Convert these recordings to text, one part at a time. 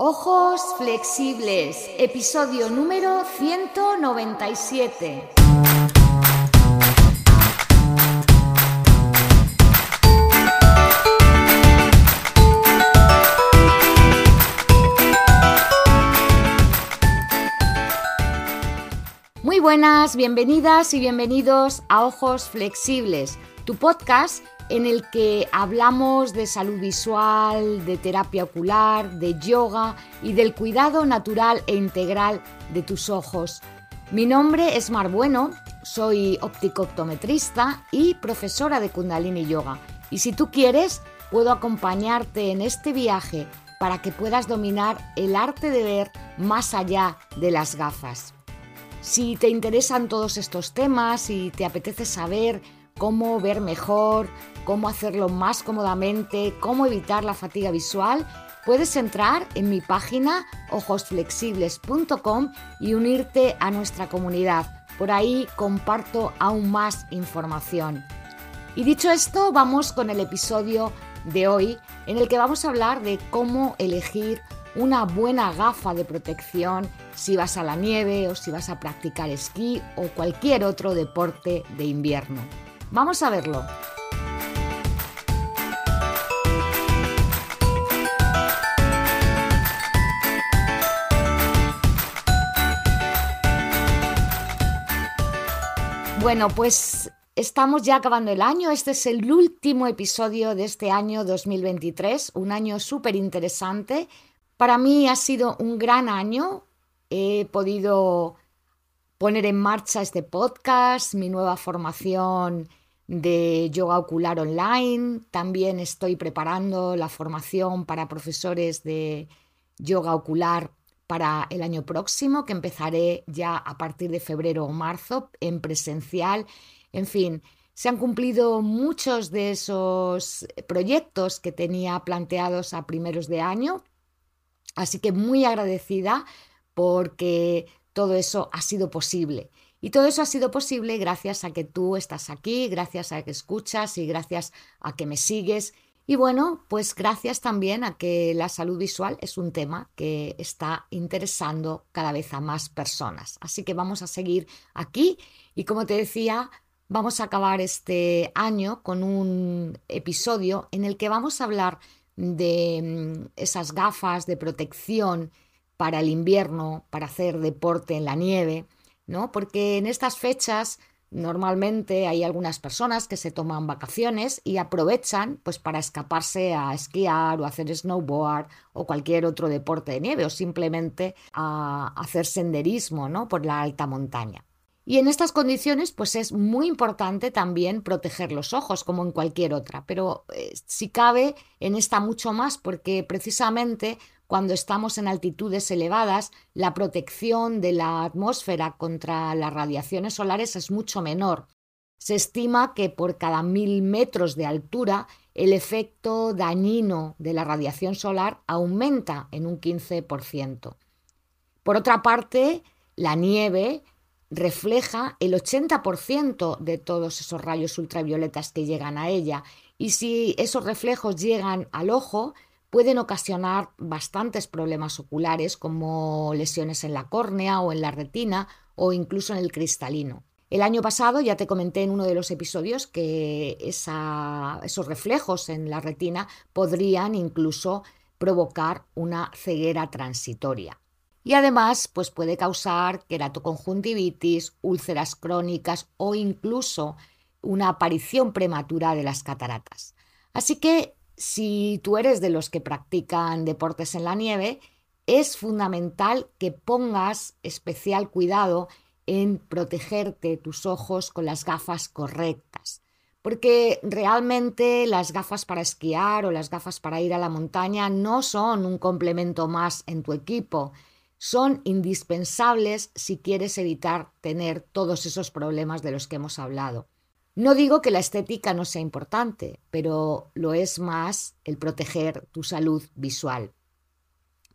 Ojos flexibles, episodio número 197. Muy buenas, bienvenidas y bienvenidos a Ojos Flexibles, tu podcast en el que hablamos de salud visual, de terapia ocular, de yoga y del cuidado natural e integral de tus ojos. Mi nombre es Mar Bueno, soy opticoptometrista y profesora de Kundalini Yoga. Y si tú quieres, puedo acompañarte en este viaje para que puedas dominar el arte de ver más allá de las gafas. Si te interesan todos estos temas y te apetece saber cómo ver mejor, cómo hacerlo más cómodamente, cómo evitar la fatiga visual, puedes entrar en mi página ojosflexibles.com y unirte a nuestra comunidad. Por ahí comparto aún más información. Y dicho esto, vamos con el episodio de hoy en el que vamos a hablar de cómo elegir una buena gafa de protección si vas a la nieve o si vas a practicar esquí o cualquier otro deporte de invierno. Vamos a verlo. Bueno, pues estamos ya acabando el año. Este es el último episodio de este año 2023, un año súper interesante. Para mí ha sido un gran año. He podido poner en marcha este podcast, mi nueva formación de yoga ocular online. También estoy preparando la formación para profesores de yoga ocular para el año próximo, que empezaré ya a partir de febrero o marzo en presencial. En fin, se han cumplido muchos de esos proyectos que tenía planteados a primeros de año. Así que muy agradecida porque todo eso ha sido posible. Y todo eso ha sido posible gracias a que tú estás aquí, gracias a que escuchas y gracias a que me sigues. Y bueno, pues gracias también a que la salud visual es un tema que está interesando cada vez a más personas. Así que vamos a seguir aquí y como te decía, vamos a acabar este año con un episodio en el que vamos a hablar de mm, esas gafas de protección para el invierno, para hacer deporte en la nieve ¿no? Porque en estas fechas normalmente hay algunas personas que se toman vacaciones y aprovechan pues para escaparse a esquiar o hacer snowboard o cualquier otro deporte de nieve o simplemente a hacer senderismo, ¿no? por la alta montaña. Y en estas condiciones, pues es muy importante también proteger los ojos, como en cualquier otra, pero eh, si cabe, en esta mucho más, porque precisamente cuando estamos en altitudes elevadas, la protección de la atmósfera contra las radiaciones solares es mucho menor. Se estima que por cada mil metros de altura el efecto dañino de la radiación solar aumenta en un 15%. Por otra parte, la nieve refleja el 80% de todos esos rayos ultravioletas que llegan a ella y si esos reflejos llegan al ojo, pueden ocasionar bastantes problemas oculares como lesiones en la córnea o en la retina o incluso en el cristalino. El año pasado ya te comenté en uno de los episodios que esos reflejos en la retina podrían incluso provocar una ceguera transitoria. Y además, pues puede causar queratoconjuntivitis, úlceras crónicas o incluso una aparición prematura de las cataratas. Así que si tú eres de los que practican deportes en la nieve, es fundamental que pongas especial cuidado en protegerte tus ojos con las gafas correctas. Porque realmente las gafas para esquiar o las gafas para ir a la montaña no son un complemento más en tu equipo, son indispensables si quieres evitar tener todos esos problemas de los que hemos hablado. No digo que la estética no sea importante, pero lo es más el proteger tu salud visual.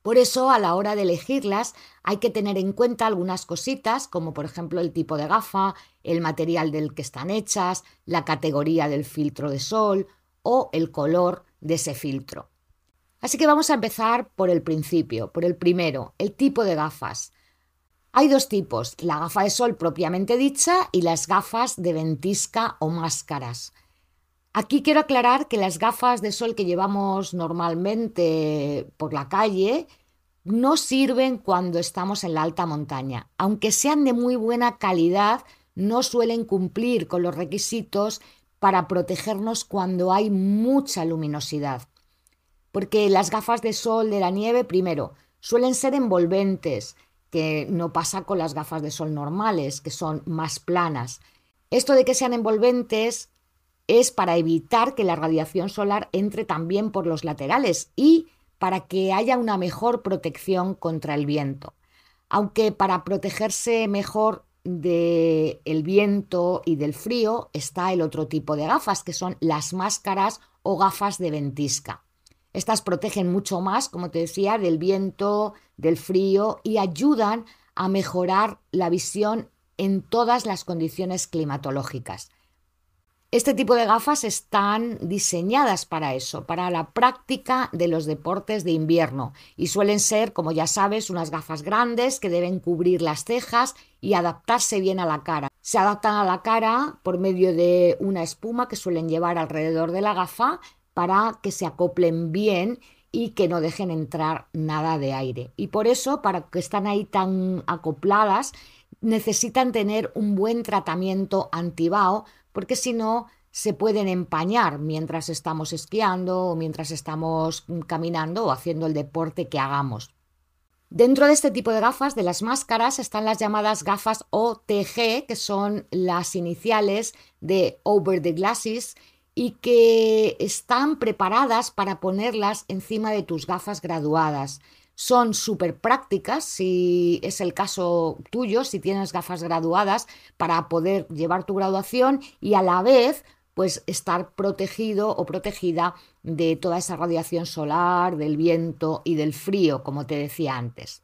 Por eso, a la hora de elegirlas, hay que tener en cuenta algunas cositas, como por ejemplo el tipo de gafa, el material del que están hechas, la categoría del filtro de sol o el color de ese filtro. Así que vamos a empezar por el principio, por el primero, el tipo de gafas. Hay dos tipos, la gafa de sol propiamente dicha y las gafas de ventisca o máscaras. Aquí quiero aclarar que las gafas de sol que llevamos normalmente por la calle no sirven cuando estamos en la alta montaña. Aunque sean de muy buena calidad, no suelen cumplir con los requisitos para protegernos cuando hay mucha luminosidad. Porque las gafas de sol de la nieve, primero, suelen ser envolventes, que no pasa con las gafas de sol normales, que son más planas. Esto de que sean envolventes es para evitar que la radiación solar entre también por los laterales y para que haya una mejor protección contra el viento. Aunque para protegerse mejor del viento y del frío está el otro tipo de gafas, que son las máscaras o gafas de ventisca. Estas protegen mucho más, como te decía, del viento, del frío y ayudan a mejorar la visión en todas las condiciones climatológicas. Este tipo de gafas están diseñadas para eso, para la práctica de los deportes de invierno y suelen ser, como ya sabes, unas gafas grandes que deben cubrir las cejas y adaptarse bien a la cara. Se adaptan a la cara por medio de una espuma que suelen llevar alrededor de la gafa para que se acoplen bien y que no dejen entrar nada de aire. Y por eso, para que están ahí tan acopladas, necesitan tener un buen tratamiento antibao porque si no se pueden empañar mientras estamos esquiando o mientras estamos caminando o haciendo el deporte que hagamos. Dentro de este tipo de gafas, de las máscaras, están las llamadas gafas OTG, que son las iniciales de Over the Glasses y que están preparadas para ponerlas encima de tus gafas graduadas son súper prácticas, si es el caso tuyo, si tienes gafas graduadas, para poder llevar tu graduación y a la vez pues estar protegido o protegida de toda esa radiación solar, del viento y del frío, como te decía antes.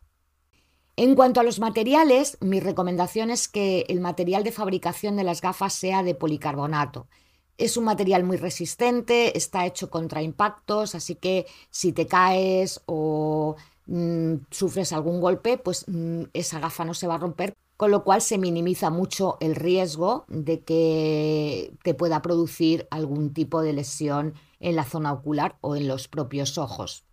En cuanto a los materiales, mi recomendación es que el material de fabricación de las gafas sea de policarbonato. Es un material muy resistente, está hecho contra impactos, así que si te caes o Mm, sufres algún golpe, pues mm, esa gafa no se va a romper, con lo cual se minimiza mucho el riesgo de que te pueda producir algún tipo de lesión en la zona ocular o en los propios ojos.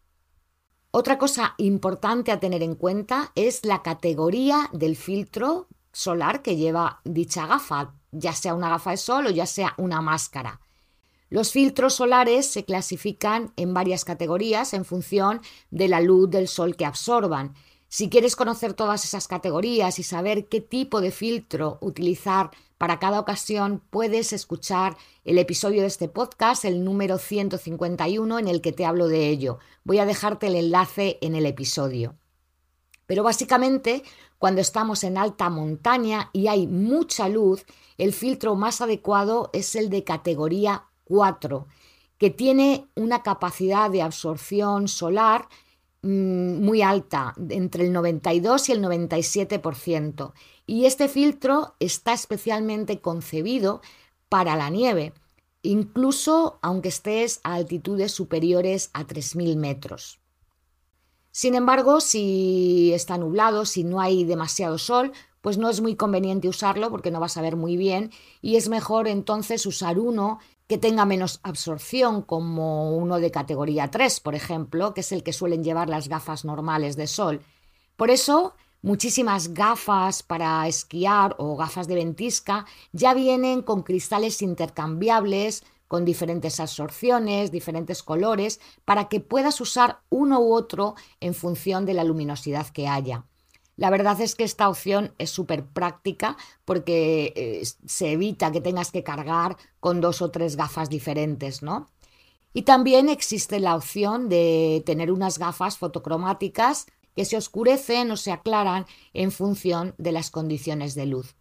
Otra cosa importante a tener en cuenta es la categoría del filtro solar que lleva dicha gafa, ya sea una gafa de sol o ya sea una máscara. Los filtros solares se clasifican en varias categorías en función de la luz del sol que absorban. Si quieres conocer todas esas categorías y saber qué tipo de filtro utilizar para cada ocasión, puedes escuchar el episodio de este podcast, el número 151, en el que te hablo de ello. Voy a dejarte el enlace en el episodio. Pero básicamente, cuando estamos en alta montaña y hay mucha luz, el filtro más adecuado es el de categoría 4, que tiene una capacidad de absorción solar mm, muy alta, entre el 92 y el 97%. Y este filtro está especialmente concebido para la nieve, incluso aunque estés a altitudes superiores a 3.000 metros. Sin embargo, si está nublado, si no hay demasiado sol, pues no es muy conveniente usarlo porque no vas a ver muy bien y es mejor entonces usar uno que tenga menos absorción, como uno de categoría 3, por ejemplo, que es el que suelen llevar las gafas normales de sol. Por eso, muchísimas gafas para esquiar o gafas de ventisca ya vienen con cristales intercambiables, con diferentes absorciones, diferentes colores, para que puedas usar uno u otro en función de la luminosidad que haya. La verdad es que esta opción es súper práctica porque eh, se evita que tengas que cargar con dos o tres gafas diferentes, ¿no? Y también existe la opción de tener unas gafas fotocromáticas que se oscurecen o se aclaran en función de las condiciones de luz.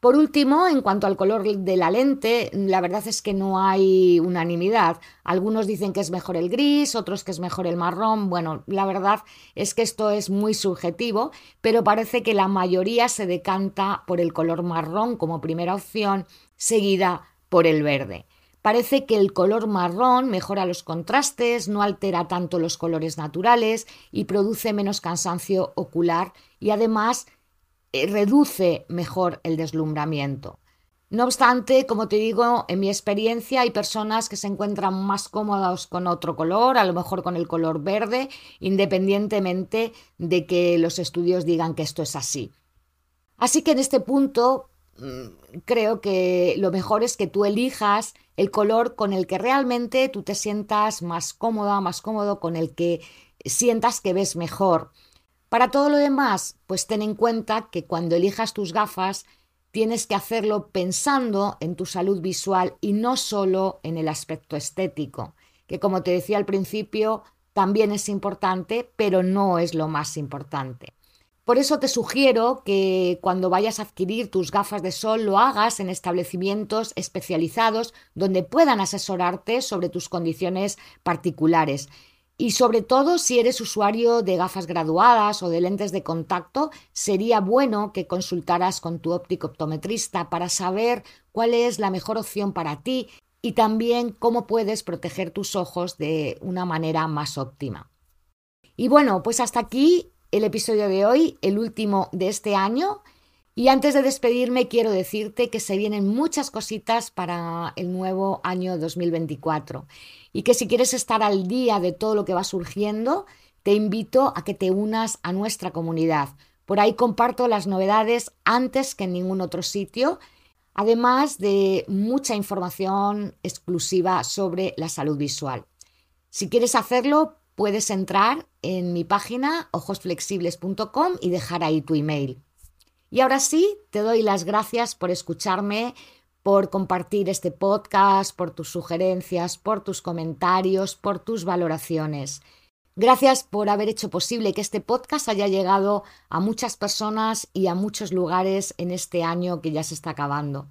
Por último, en cuanto al color de la lente, la verdad es que no hay unanimidad. Algunos dicen que es mejor el gris, otros que es mejor el marrón. Bueno, la verdad es que esto es muy subjetivo, pero parece que la mayoría se decanta por el color marrón como primera opción, seguida por el verde. Parece que el color marrón mejora los contrastes, no altera tanto los colores naturales y produce menos cansancio ocular y además reduce mejor el deslumbramiento. No obstante, como te digo, en mi experiencia hay personas que se encuentran más cómodas con otro color, a lo mejor con el color verde, independientemente de que los estudios digan que esto es así. Así que en este punto mm, creo que lo mejor es que tú elijas el color con el que realmente tú te sientas más cómoda, más cómodo, con el que sientas que ves mejor. Para todo lo demás, pues ten en cuenta que cuando elijas tus gafas tienes que hacerlo pensando en tu salud visual y no solo en el aspecto estético, que como te decía al principio, también es importante, pero no es lo más importante. Por eso te sugiero que cuando vayas a adquirir tus gafas de sol lo hagas en establecimientos especializados donde puedan asesorarte sobre tus condiciones particulares y sobre todo, si eres usuario de gafas graduadas o de lentes de contacto, sería bueno que consultaras con tu óptico optometrista para saber cuál es la mejor opción para ti y también cómo puedes proteger tus ojos de una manera más óptima. Y bueno, pues hasta aquí el episodio de hoy, el último de este año. Y antes de despedirme, quiero decirte que se vienen muchas cositas para el nuevo año 2024 y que si quieres estar al día de todo lo que va surgiendo, te invito a que te unas a nuestra comunidad. Por ahí comparto las novedades antes que en ningún otro sitio, además de mucha información exclusiva sobre la salud visual. Si quieres hacerlo, puedes entrar en mi página ojosflexibles.com y dejar ahí tu email. Y ahora sí, te doy las gracias por escucharme, por compartir este podcast, por tus sugerencias, por tus comentarios, por tus valoraciones. Gracias por haber hecho posible que este podcast haya llegado a muchas personas y a muchos lugares en este año que ya se está acabando.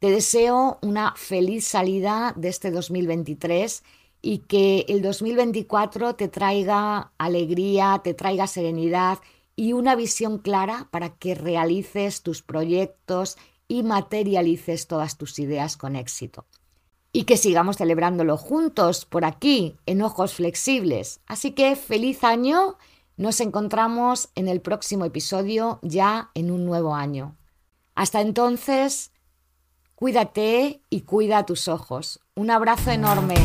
Te deseo una feliz salida de este 2023 y que el 2024 te traiga alegría, te traiga serenidad y una visión clara para que realices tus proyectos y materialices todas tus ideas con éxito. Y que sigamos celebrándolo juntos por aquí, en ojos flexibles. Así que feliz año. Nos encontramos en el próximo episodio ya en un nuevo año. Hasta entonces, cuídate y cuida tus ojos. Un abrazo enorme.